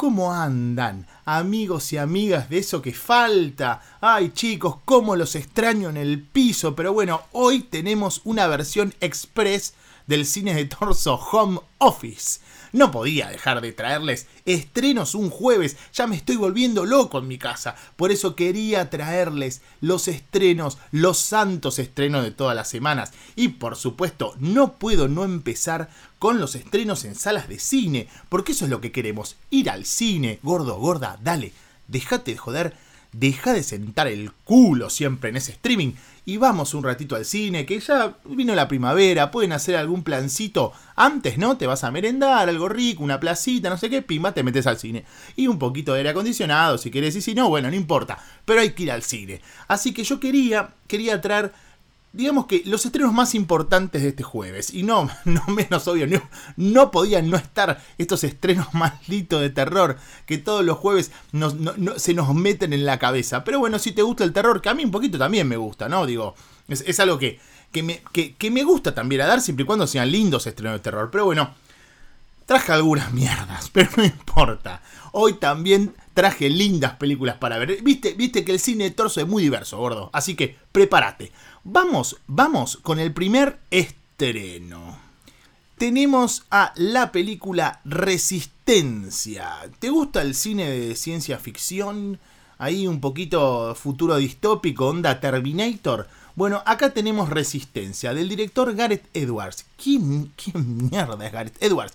¿Cómo andan? Amigos y amigas de eso que falta. Ay chicos, cómo los extraño en el piso. Pero bueno, hoy tenemos una versión express del cine de torso Home Office. No podía dejar de traerles estrenos un jueves, ya me estoy volviendo loco en mi casa. Por eso quería traerles los estrenos, los santos estrenos de todas las semanas. Y por supuesto, no puedo no empezar con los estrenos en salas de cine, porque eso es lo que queremos, ir al cine. Gordo, gorda, dale, déjate de joder deja de sentar el culo siempre en ese streaming y vamos un ratito al cine, que ya vino la primavera, pueden hacer algún plancito antes, ¿no? Te vas a merendar, algo rico, una placita, no sé qué, pimba, te metes al cine. Y un poquito de aire acondicionado, si querés, y si no, bueno, no importa, pero hay que ir al cine. Así que yo quería, quería traer digamos que los estrenos más importantes de este jueves, y no, no menos obvio, no, no podían no estar estos estrenos malditos de terror que todos los jueves se nos meten en la cabeza. Pero bueno, si te gusta el terror, que a mí un poquito también me gusta, ¿no? Digo, es, algo que, que, me, que, que me gusta también a dar siempre y cuando sean lindos estrenos de terror. Pero bueno, traje algunas mierdas, pero no importa. Hoy también traje lindas películas para ver. Viste, viste que el cine torso es muy diverso, gordo. Así que prepárate. Vamos, vamos con el primer estreno. Tenemos a la película Resistencia. ¿Te gusta el cine de ciencia ficción? Ahí un poquito futuro distópico, onda Terminator. Bueno, acá tenemos Resistencia, del director Gareth Edwards. ¿Quién, quién mierda es Gareth Edwards?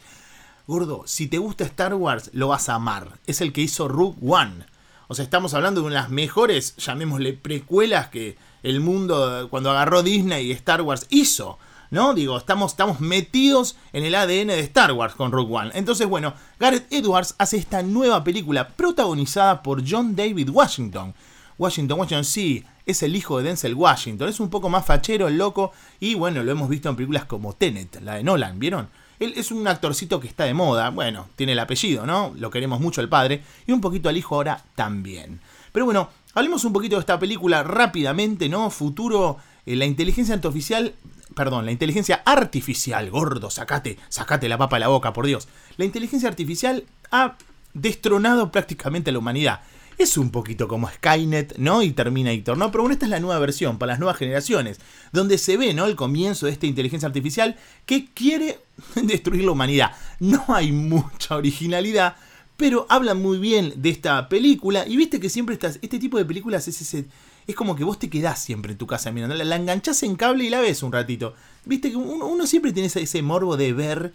Gordo, si te gusta Star Wars, lo vas a amar. Es el que hizo Rogue One. O sea, estamos hablando de una de las mejores, llamémosle, precuelas que el mundo cuando agarró Disney y Star Wars hizo. ¿No? Digo, estamos, estamos metidos en el ADN de Star Wars con Rogue One. Entonces, bueno, Gareth Edwards hace esta nueva película protagonizada por John David Washington. Washington, Washington, sí, es el hijo de Denzel Washington. Es un poco más fachero, el loco. Y bueno, lo hemos visto en películas como Tenet, la de Nolan, ¿vieron? Él es un actorcito que está de moda. Bueno, tiene el apellido, ¿no? Lo queremos mucho el padre. Y un poquito al hijo ahora también. Pero bueno, Hablemos un poquito de esta película rápidamente, ¿no? Futuro, eh, la inteligencia artificial, perdón, la inteligencia artificial, gordo, sacate, sacate la papa de la boca, por Dios. La inteligencia artificial ha destronado prácticamente a la humanidad. Es un poquito como Skynet, ¿no? Y Terminator, ¿no? Pero bueno, esta es la nueva versión para las nuevas generaciones, donde se ve, ¿no? El comienzo de esta inteligencia artificial que quiere destruir la humanidad. No hay mucha originalidad, pero hablan muy bien de esta película. Y viste que siempre estás, este tipo de películas es ese. Es como que vos te quedás siempre en tu casa mirando. La, enganchás en cable y la ves un ratito. Viste que uno, uno siempre tiene ese morbo de ver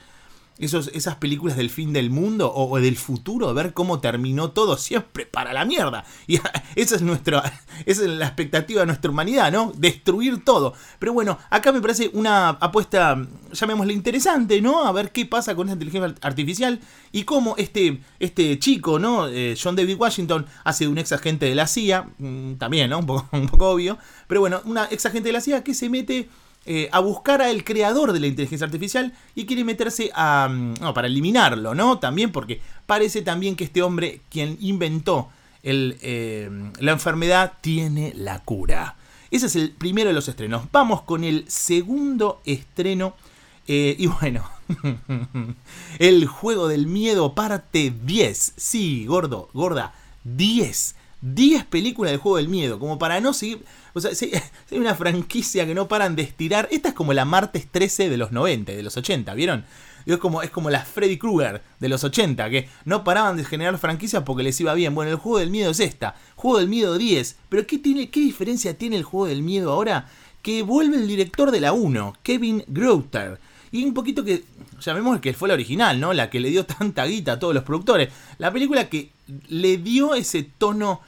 esos, esas películas del fin del mundo o, del futuro, ver cómo terminó todo siempre para la mierda. Y esa es, nuestra, esa es la expectativa de nuestra humanidad, ¿no? Destruir todo. Pero bueno, acá me parece una apuesta, llamémosle interesante, ¿no? A ver qué pasa con esa inteligencia artificial y cómo este, este chico, ¿no? Eh, John David Washington hace un ex agente de la CIA, mm, también, ¿no? Un poco, un poco obvio. Pero bueno, una ex agente de la CIA que se mete eh, a buscar al creador de la inteligencia artificial y quiere meterse a... Mm, no, para eliminarlo, ¿no? También porque parece también que este hombre, quien inventó el, eh, la enfermedad, tiene la cura. Ese es el primero de los estrenos. Vamos con el segundo estreno. Eh, y bueno, el juego del miedo parte 10. Sí, gordo, gorda, 10. 10 películas del juego del miedo, como para no seguir. O sea, si, hay una franquicia que no paran de estirar. Esta es como la Martes 13 de los 90, de los 80, ¿vieron? Es como, es como la Freddy Krueger de los 80, que no paraban de generar franquicias porque les iba bien. Bueno, el juego del miedo es esta. Juego del miedo 10. Pero ¿qué, tiene, qué diferencia tiene el juego del miedo ahora? Que vuelve el director de la 1, Kevin Grouter. Y un poquito que, llamemos que fue la original, ¿no? La que le dio tanta guita a todos los productores. La película que le dio ese tono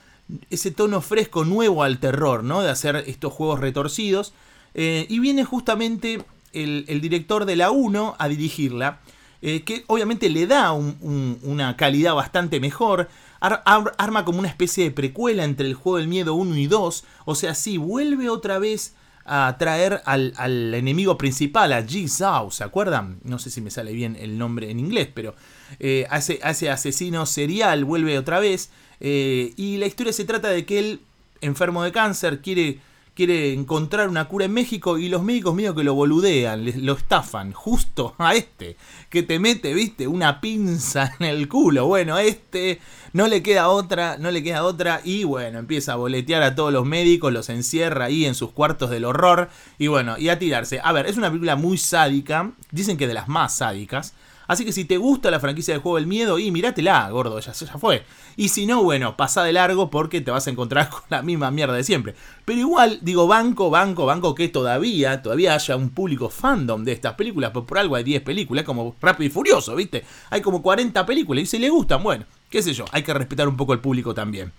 ese tono fresco nuevo al terror, ¿no? De hacer estos juegos retorcidos. Eh, y viene justamente el, director de la 1 a dirigirla, eh, que obviamente le da una calidad bastante mejor. arma como una especie de precuela entre el juego del miedo 1 y 2. O sea, sí, vuelve otra vez a traer al, enemigo principal, a Jigsaw, ¿se acuerdan? No sé si me sale bien el nombre en inglés, pero eh, a, ese, asesino serial vuelve otra vez. Eh, y la historia se trata de que él, enfermo de cáncer, quiere, quiere encontrar una cura en México y los médicos míos que lo boludean, lo estafan, justo a este, que te mete, viste, una pinza en el culo. Bueno, este no le queda otra, no le queda otra y bueno, empieza a boletear a todos los médicos, los encierra ahí en sus cuartos del horror y bueno, y a tirarse. A ver, es una película muy sádica, dicen que de las más sádicas. Así que si te gusta la franquicia del juego del miedo, y míratela, gordo, ya, ya fue. Y si no, bueno, pasa de largo porque te vas a encontrar con la misma mierda de siempre. Pero igual, digo, banco, banco, banco, que todavía, todavía haya un público fandom de estas películas, por algo hay 10 películas, como Rápido y Furioso, ¿viste? Hay como 40 películas y si le gustan, bueno, qué sé yo, hay que respetar un poco el público también.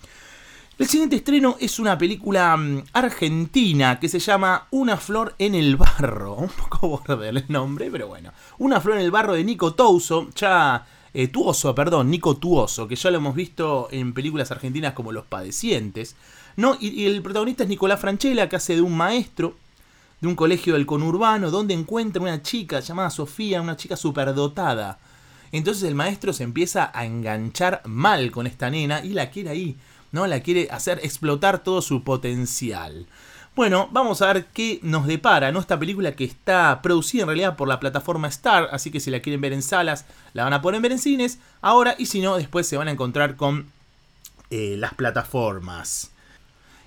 El siguiente estreno es una película mm, argentina que se llama Una flor en el barro. Un poco borde el nombre, pero bueno. Una flor en el barro de Nico Touso, ya eh, Tuoso, perdón, Nico Tuoso, que ya lo hemos visto en películas argentinas como Los Padecientes. ¿no? Y, y, el protagonista es Nicolás Franchella, que hace de un maestro de un colegio del conurbano, donde encuentra una chica llamada Sofía, una chica superdotada. Entonces el maestro se empieza a enganchar mal con esta nena y la quiere ahí ¿no? La quiere hacer explotar todo su potencial. Bueno, vamos a ver qué nos depara, ¿no? Esta película que está producida en realidad por la plataforma Star, así que si la quieren ver en salas, la van a poder ver en cines ahora y si no, después se van a encontrar con eh, las plataformas.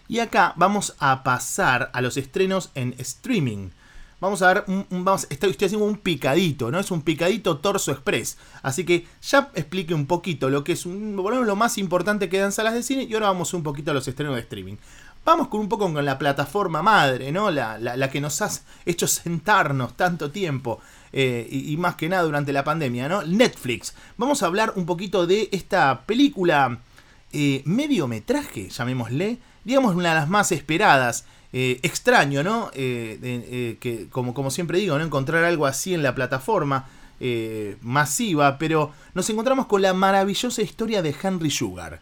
Y acá vamos a pasar a los estrenos en streaming. Vamos a ver, vamos, estoy, haciendo un picadito, ¿no? Es un picadito torso express. Así que ya explique un poquito lo que es un, lo más importante que dan salas de cine y ahora vamos un poquito a los estrenos de streaming. Vamos con un poco con la plataforma madre, ¿no? La, la, que nos ha hecho sentarnos tanto tiempo eh, y, más que nada durante la pandemia, ¿no? Netflix. Vamos a hablar un poquito de esta película eh, mediometraje, llamémosle, digamos una de las más esperadas. Eh, extraño, ¿no? Eh, eh, que como, como siempre digo, ¿no? Encontrar algo así en la plataforma masiva, pero nos encontramos con la maravillosa historia de Henry Sugar,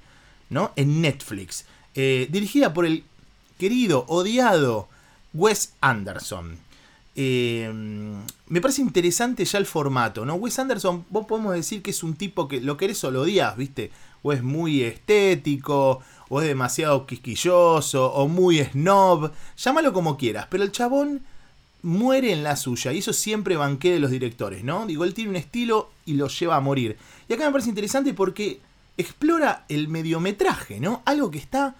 ¿no? En Netflix, dirigida por el querido, odiado Wes Anderson. me parece interesante ya el formato, ¿no? Wes Anderson, vos podemos decir que es un tipo que lo querés o lo odias, ¿viste? O es muy estético, es demasiado quisquilloso, o muy snob, llámalo como quieras, pero el chabón muere en la suya, y eso siempre banqué de los directores, ¿no? Digo, él tiene un estilo y lo lleva a morir. Y acá me parece interesante porque explora el mediometraje, ¿no? Algo que está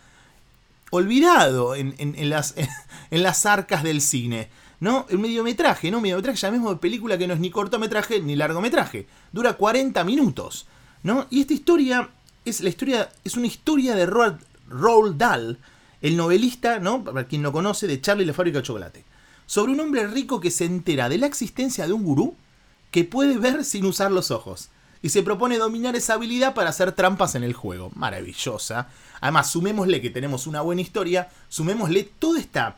olvidado en, las, en las arcas del cine. ¿no? El mediometraje, ¿no? Mediometraje, llamemos de película que no es ni cortometraje ni largometraje. Dura 40 minutos, ¿no? Y esta historia es la historia, es una historia de Roald, Dahl, el novelista, ¿no? Para quien no conoce, de Charlie la fábrica de chocolate. Sobre un hombre rico que se entera de la existencia de un gurú que puede ver sin usar los ojos. Y se propone dominar esa habilidad para hacer trampas en el juego. Maravillosa. Además, sumémosle que tenemos una buena historia. Sumémosle toda esta,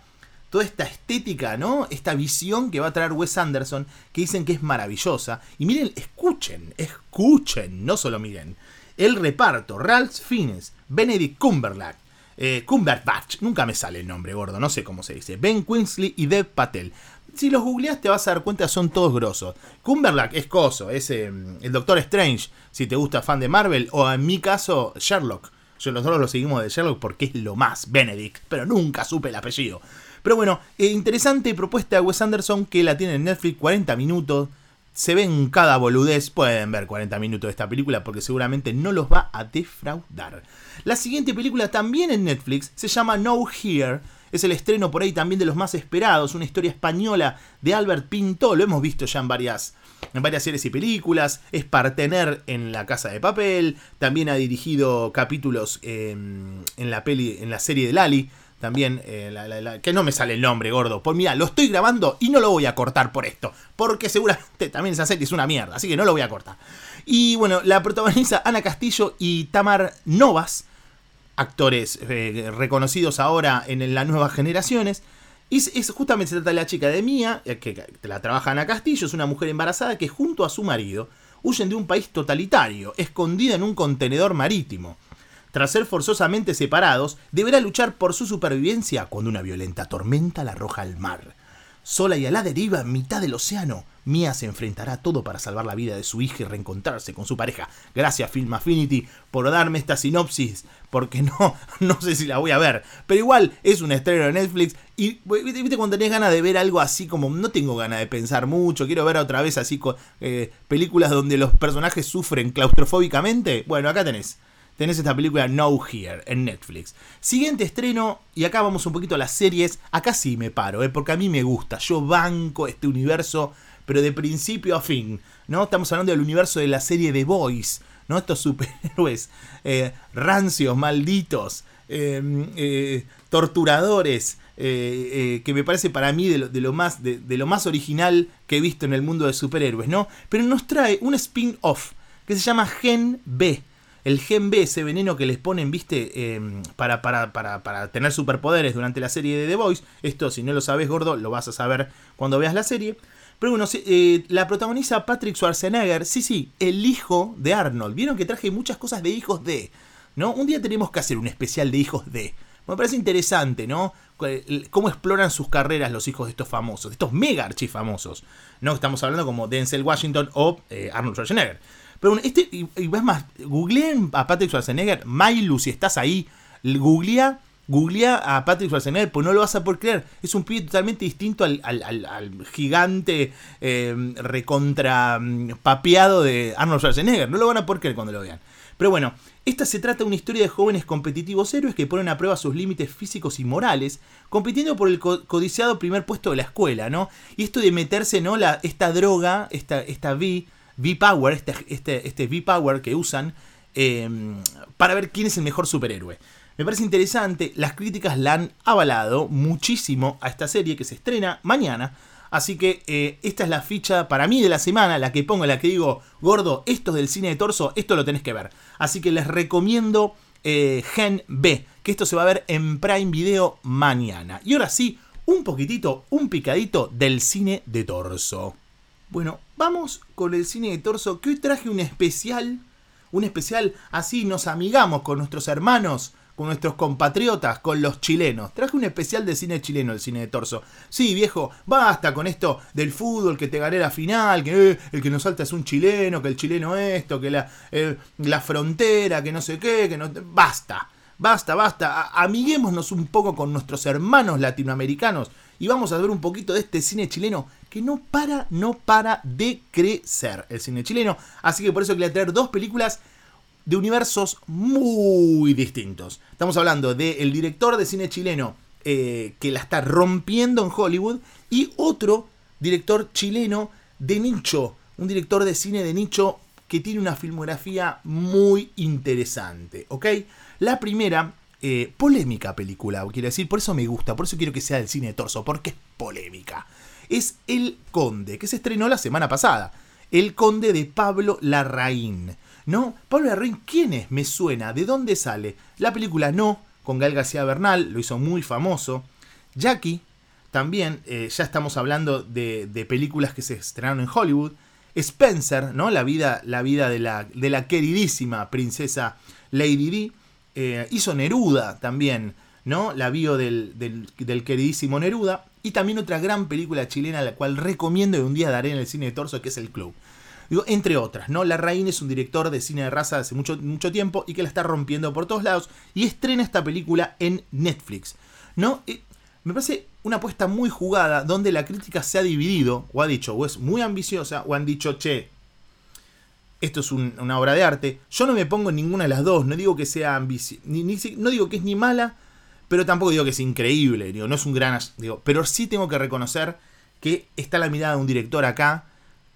toda esta estética, ¿no? Esta visión que va a traer Wes Anderson. Que dicen que es maravillosa. Y miren, escuchen, escuchen. No solo miren. El reparto, Ralph Fiennes, Benedict Cumberbatch, eh, Cumberbatch, nunca me sale el nombre gordo, no sé cómo se dice, Ben Quinsley y Dev Patel. Si los googleas te vas a dar cuenta, son todos grosos. Cumberbatch es coso, es eh, el Doctor Strange, si te gusta fan de Marvel, o en mi caso, Sherlock. Yo nosotros lo seguimos de Sherlock porque es lo más, Benedict, pero nunca supe el apellido. Pero bueno, eh, interesante propuesta de Wes Anderson que la tiene en Netflix, 40 minutos se ven cada boludez, pueden ver 40 minutos de esta película porque seguramente no los va a defraudar. La siguiente película también en Netflix se llama No Here. Es el estreno por ahí también de los más esperados, una historia española de Albert Pinto, lo hemos visto ya en varias, en varias series y películas, es partener en La Casa de Papel, también ha dirigido capítulos en, la, peli, en la serie de Lali, también, eh, que no me sale el nombre, gordo. Pues mira, lo estoy grabando y no lo voy a cortar por esto. Porque seguramente también esa serie es una mierda. Así que no lo voy a cortar. Y bueno, la protagoniza Ana Castillo y Tamar Novas. Actores eh, reconocidos ahora en las nuevas generaciones. Y es, justamente se trata de la chica de Mía, eh, que la trabaja Ana Castillo, es una mujer embarazada que junto a su marido huyen de un país totalitario, escondida en un contenedor marítimo tras ser forzosamente separados, deberá luchar por su supervivencia cuando una violenta tormenta la arroja al mar. Sola y a la deriva en mitad del océano, Mia se enfrentará a todo para salvar la vida de su hija y reencontrarse con su pareja. Gracias Film Affinity por darme esta sinopsis, porque no, no sé si la voy a ver. Pero igual es un estreno de Netflix y viste cuando tenés ganas de ver algo así como no tengo ganas de pensar mucho, quiero ver otra vez así eh, películas donde los personajes sufren claustrofóbicamente. Bueno, acá tenés tenés esta película No Here en Netflix. Siguiente estreno, y acá vamos un poquito a las series. Acá sí me paro, ¿eh? porque a mí me gusta. Yo banco este universo, pero de principio a fin. ¿no? Estamos hablando del universo de la serie The Boys. ¿no? Estos superhéroes eh, rancios, malditos, em, eh, torturadores. Que me parece para mí de lo, más, de, lo más original que he visto en el mundo de superhéroes, ¿no? Pero nos trae un spin-off que se llama Gen B el gen B, ese veneno que les ponen, viste, em, para, para, para, para, tener superpoderes durante la serie de The Voice. Esto, si no lo sabes, gordo, lo vas a saber cuando veas la serie. Pero bueno, eh, la protagoniza Patrick Schwarzenegger, sí, sí, el hijo de Arnold. Vieron que traje muchas cosas de hijos de, ¿no? Un día tenemos que hacer un especial de hijos de. Me parece interesante, ¿no? Cómo exploran sus carreras los hijos de estos famosos, de estos mega archifamosos. No estamos hablando como Denzel Washington o eh, Arnold Schwarzenegger. Pero bueno, este, y, ves más, googleen a Patrick Schwarzenegger, Mailu, si estás ahí, googlea, googlea a Patrick Schwarzenegger, pues no lo vas a poder creer. Es un pibe totalmente distinto al, gigante eh, recontra mm, papeado de Arnold Schwarzenegger. No lo van a poder creer cuando lo vean. Pero bueno, esta se trata de una historia de jóvenes competitivos héroes que ponen a prueba sus límites físicos y morales, compitiendo por el codiciado primer puesto de la escuela, ¿no? Y esto de meterse, ¿no? La, esta droga, esta, esta V-Power, este, este, este V-Power que usan em, para ver quién es el mejor superhéroe. Me parece interesante, las críticas la han avalado muchísimo a esta serie que se estrena mañana. Así que eh, esta es la ficha para mí de la semana, la que pongo, la que digo, gordo, esto es del cine de torso, esto lo tenés que ver. Así que les recomiendo eh, Gen B, que esto se va a ver en Prime Video mañana. Y ahora sí, un poquitito, un picadito del cine de torso. Bueno, vamos con el cine de torso, que hoy traje un especial, un especial, así nos amigamos con nuestros hermanos, con nuestros compatriotas, con los chilenos. Traje un especial de cine chileno, el cine de torso. Sí, viejo, basta con esto del fútbol, que te gané la final, que eh, el que nos salta es un chileno, que el chileno esto, que la, la frontera, que no sé qué, que no... Basta, basta, basta. amiguémonos un poco con nuestros hermanos latinoamericanos y vamos a ver un poquito de este cine chileno que no para, no para de crecer el cine chileno. Así que por eso quería traer dos películas de universos muy distintos. Estamos hablando del director de cine chileno eh, que la está rompiendo en Hollywood y otro director chileno de nicho, un director de cine de nicho que tiene una filmografía muy interesante, ¿ok? La primera eh, polémica película, quiero decir, por eso me gusta, por eso quiero que sea del cine de torso, porque es polémica. Es El Conde, que se estrenó la semana pasada. El Conde de Pablo Larraín. ¿No? Pablo Larraín, ¿quién es? Me suena. ¿De dónde sale? La película No, con Gal García Bernal, lo hizo muy famoso. Jackie, también, eh, ya estamos hablando de, películas que se estrenaron en Hollywood. Spencer, ¿no? La vida, la vida de, la, de la queridísima princesa Lady Di eh, hizo Neruda también, ¿no? La bio del, queridísimo Neruda. Y también otra gran película chilena, la cual recomiendo y un día daré en el cine de torso, que es El Club. Digo, entre otras, ¿no? Larraín es un director de cine de raza hace mucho, mucho tiempo y que la está rompiendo por todos lados. Y estrena esta película en Netflix. ¿No? me parece una apuesta muy jugada donde la crítica se ha dividido, o ha dicho, o es muy ambiciosa, o han dicho, che, esto es una obra de arte. Yo no me pongo en ninguna de las dos, no digo que sea ambiciosa, no digo que es ni mala, pero tampoco digo que es increíble, no es un gran... Digo, pero sí tengo que reconocer que está la mirada de un director acá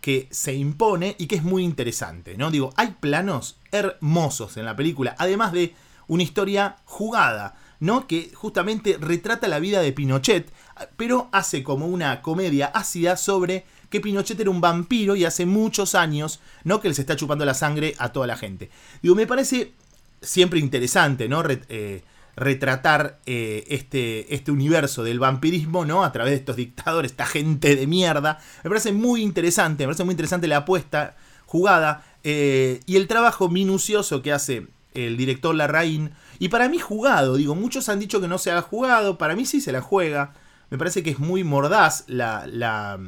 que se impone y que es muy interesante, ¿no? Digo, hay planos hermosos en la película, además de una historia jugada, ¿no? Que justamente retrata la vida de Pinochet, pero hace como una comedia ácida sobre que Pinochet era un vampiro y hace muchos años, ¿no? Que les está chupando la sangre a toda la gente. Digo, me parece siempre interesante, ¿no? Eh, retratar eh, este, este universo del vampirismo, ¿no? A través de estos dictadores, esta gente de mierda. Me parece muy interesante, me parece muy interesante la apuesta jugada eh, y el trabajo minucioso que hace el director Larraín. Y para mí jugado, digo, muchos han dicho que no se ha jugado, para mí sí se la juega me parece que es muy mordaz la, la,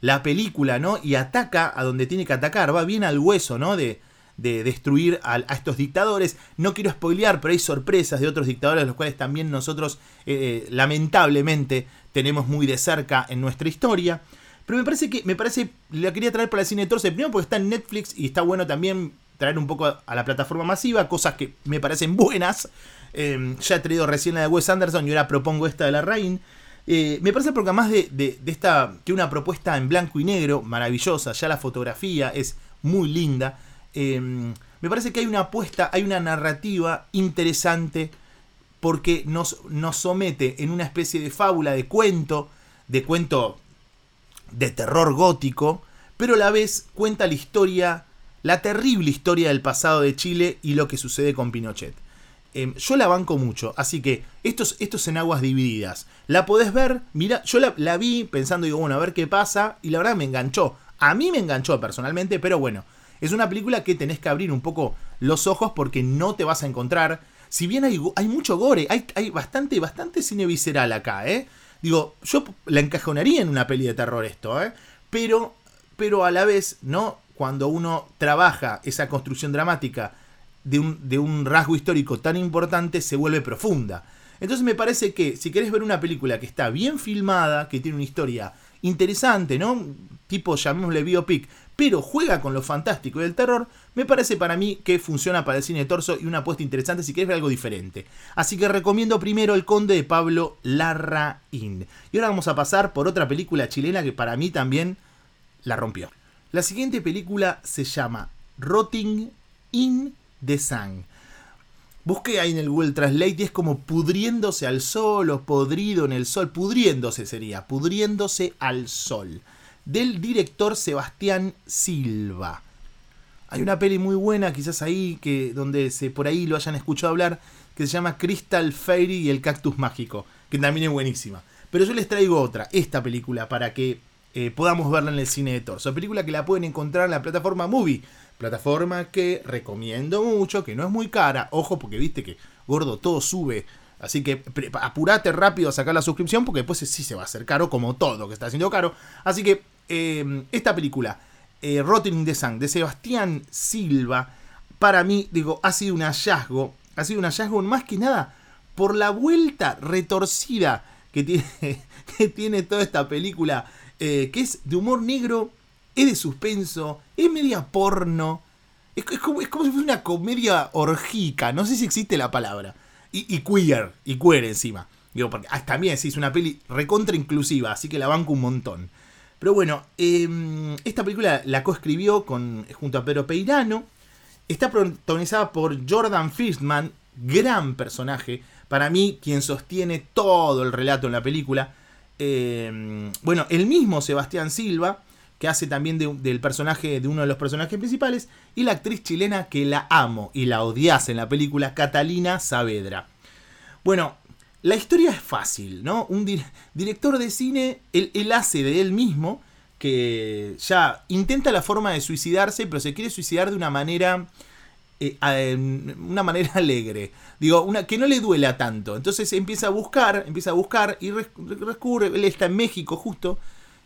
la película, ¿no? Y ataca a donde tiene que atacar, va bien al hueso, ¿no? De, de destruir a, estos dictadores. No quiero spoilear, pero hay sorpresas de otros dictadores, los cuales también nosotros eh, eh, lamentablemente tenemos muy de cerca en nuestra historia. Pero me parece que, me parece, la quería traer para el cine de Torce, primero porque está en Netflix y está bueno también traer un poco a la plataforma masiva, cosas que me parecen buenas. Em, ya he traído recién la de Wes Anderson y ahora propongo esta de la Rain. Eh, me parece porque además de, de, esta, que una propuesta en blanco y negro maravillosa, ya la fotografía es muy linda. Em, me parece que hay una apuesta, hay una narrativa interesante porque nos, nos somete en una especie de fábula, de cuento, de cuento de terror gótico, pero a la vez cuenta la historia, la terrible historia del pasado de Chile y lo que sucede con Pinochet. Em, yo la banco mucho, así que esto es en aguas divididas. La podés ver, mira, yo la, la vi pensando, digo, bueno, a ver qué pasa, y la verdad me enganchó. A mí me enganchó personalmente, pero bueno, es una película que tenés que abrir un poco los ojos porque no te vas a encontrar. Si bien hay, hay mucho gore, hay, hay, bastante, bastante cine visceral acá, ¿eh? Digo, yo la encajonaría en una peli de terror esto, ¿eh? Pero, pero a la vez, ¿no? Cuando uno trabaja esa construcción dramática de un, rasgo histórico tan importante, se vuelve profunda. Entonces me parece que si querés ver una película que está bien filmada, que tiene una historia interesante, ¿no? Tipo, llamémosle biopic, pero juega con lo fantástico y el terror, me parece para mí que funciona para el cine de torso y una apuesta interesante si quieres ver algo diferente. Así que recomiendo primero El Conde de Pablo Larraín. Y ahora vamos a pasar por otra película chilena que para mí también la rompió. La siguiente película se llama Rotting in the Sun. Busqué ahí en el Google Translate y es como pudriéndose al sol o podrido en el sol. Pudriéndose sería, pudriéndose al sol del director Sebastián Silva. Hay una peli muy buena, quizás ahí, que donde por ahí lo hayan escuchado hablar, que se llama Crystal Fairy y el cactus mágico, que también es buenísima. Pero yo les traigo otra, esta película, para que eh, podamos verla en el cine de Torso. Película que la pueden encontrar en la plataforma Movie, plataforma que recomiendo mucho, que no es muy cara. Ojo, porque viste que, gordo, todo sube. Así que apurate rápido a sacar la suscripción, porque después sí se va a hacer caro, como todo que está haciendo caro. Así que Em, esta película, eh, Rotting the Sun, de Sebastián Silva, para mí, digo, ha sido un hallazgo. Ha sido un hallazgo más que nada por la vuelta retorcida que tiene, que tiene toda esta película, eh, que es de humor negro, es de suspenso, es media porno. Es, como, es como, si fuera una comedia orgica, no sé si existe la palabra. Y, y queer, y queer encima. Digo, porque ah, también sí, es una peli recontra inclusiva, así que la banco un montón. Pero bueno, em, esta película la coescribió con, junto a Pedro Peirano. Está protagonizada por Jordan Fishman, gran personaje. Para mí, quien sostiene todo el relato en la película. Em, bueno, el mismo Sebastián Silva, que hace también del personaje, de uno de los personajes principales. Y la actriz chilena que la amo y la odias en la película, Catalina Saavedra. Bueno, la historia es fácil, ¿no? Un director de cine, él, hace de él mismo, que ya intenta la forma de suicidarse, pero se quiere suicidar de una manera... Eh, una manera alegre. Digo, una, que no le duela tanto. Entonces empieza a buscar, empieza a buscar y descubre, él está en México justo,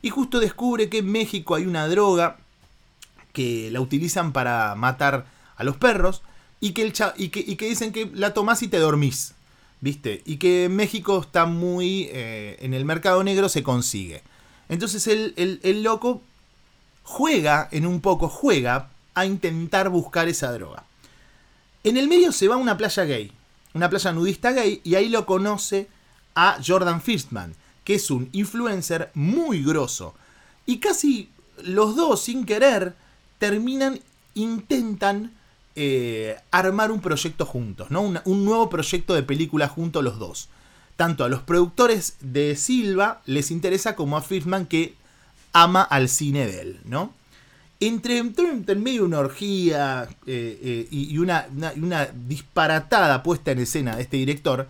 y justo descubre que en México hay una droga que la utilizan para matar a los perros y que, el y que, dicen que la tomás y te dormís. ¿viste? Y que en México está muy... Eh, en el mercado negro se consigue. Entonces el, el, loco juega, en un poco juega, a intentar buscar esa droga. En el medio se va a una playa gay, una playa nudista gay, y ahí lo conoce a Jordan Firstman, que es un influencer muy grosso. Y casi los dos, sin querer, terminan, intentan eh, armar un proyecto juntos, ¿no? un nuevo proyecto de película juntos los dos. Tanto a los productores de Silva les interesa como a Fishman que ama al cine de él, ¿no? Entre, entre medio una orgía eh, eh, y, una, una, disparatada puesta en escena de este director,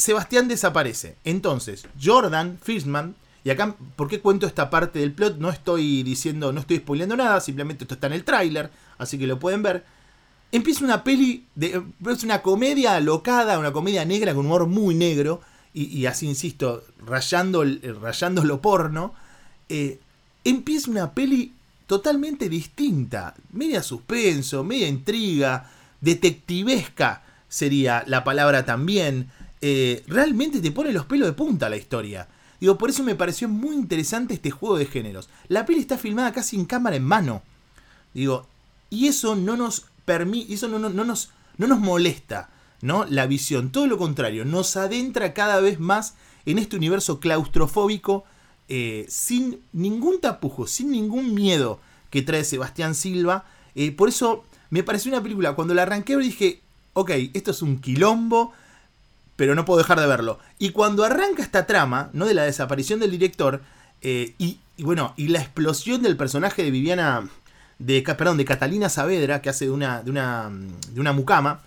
Sebastián desaparece. Entonces, Jordan Fishman y acá, ¿por qué cuento esta parte del plot? No estoy diciendo, no estoy spoileando nada, simplemente esto está en el tráiler, así que lo pueden ver. Empieza una peli, de, es una comedia alocada, una comedia negra con humor muy negro, y, así insisto, rayando, rayando lo porno, eh, empieza una peli totalmente distinta, media suspenso, media intriga, detectivesca sería la palabra también. Eh, realmente te pone los pelos de punta la historia. Digo, por eso me pareció muy interesante este juego de géneros. La peli está filmada casi en cámara en mano. Digo, y eso no nos permite, eso no, no, nos, no nos molesta, ¿no? La visión, todo lo contrario, nos adentra cada vez más en este universo claustrofóbico, eh, sin ningún tapujo, sin ningún miedo que trae Sebastián Silva. Eh, por eso me pareció una película, cuando la arranqué dije, ok, esto es un quilombo, pero no puedo dejar de verlo. Y cuando arranca esta trama, ¿no? De la desaparición del director, eh, y, bueno, y la explosión del personaje de Viviana, de, perdón, de Catalina Saavedra, que hace de una, de una, de una mucama,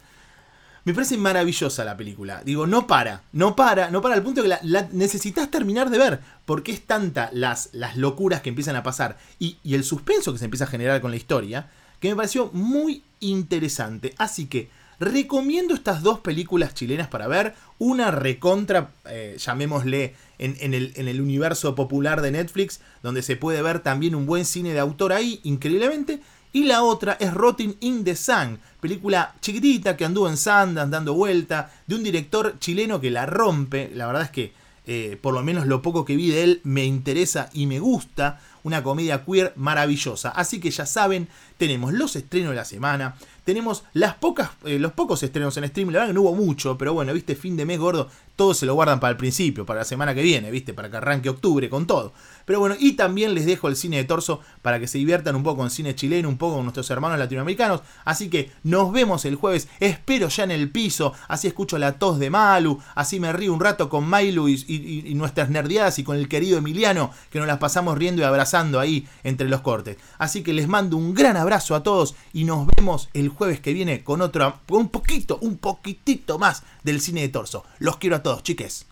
me parece maravillosa la película. Digo, no para, no para, no para al punto que la, necesitas terminar de ver. Porque es tanta las, las locuras que empiezan a pasar y, y, el suspenso que se empieza a generar con la historia, que me pareció muy interesante. Así que recomiendo estas dos películas chilenas para ver. Una recontra, eh, llamémosle, en, el, universo popular de Netflix, donde se puede ver también un buen cine de autor ahí, increíblemente. Y la otra es Rotting in the Sun, película chiquitita que anduvo en Sundance dando vuelta, de un director chileno que la rompe. La verdad es que, eh, por lo menos lo poco que vi de él, me interesa y me gusta. Una comedia queer maravillosa. Así que ya saben, tenemos los estrenos de la semana, tenemos las pocas, eh, los pocos estrenos en stream. La verdad que no hubo mucho, pero bueno, viste, fin de mes gordo, todos se lo guardan para el principio, para la semana que viene, viste, para que arranque octubre con todo. Pero bueno, y también les dejo el cine de torso para que se diviertan un poco con cine chileno, un poco con nuestros hermanos latinoamericanos. Así que nos vemos el jueves, espero ya en el piso, así escucho la tos de Malu, así me río un rato con Mailu y, nuestras nerdeadas y con el querido Emiliano, que nos las pasamos riendo y abrazando ahí entre los cortes. Así que les mando un gran abrazo a todos y nos vemos el jueves que viene con otro, un poquito, un poquitito más del cine de torso. Los quiero a todos, chiques.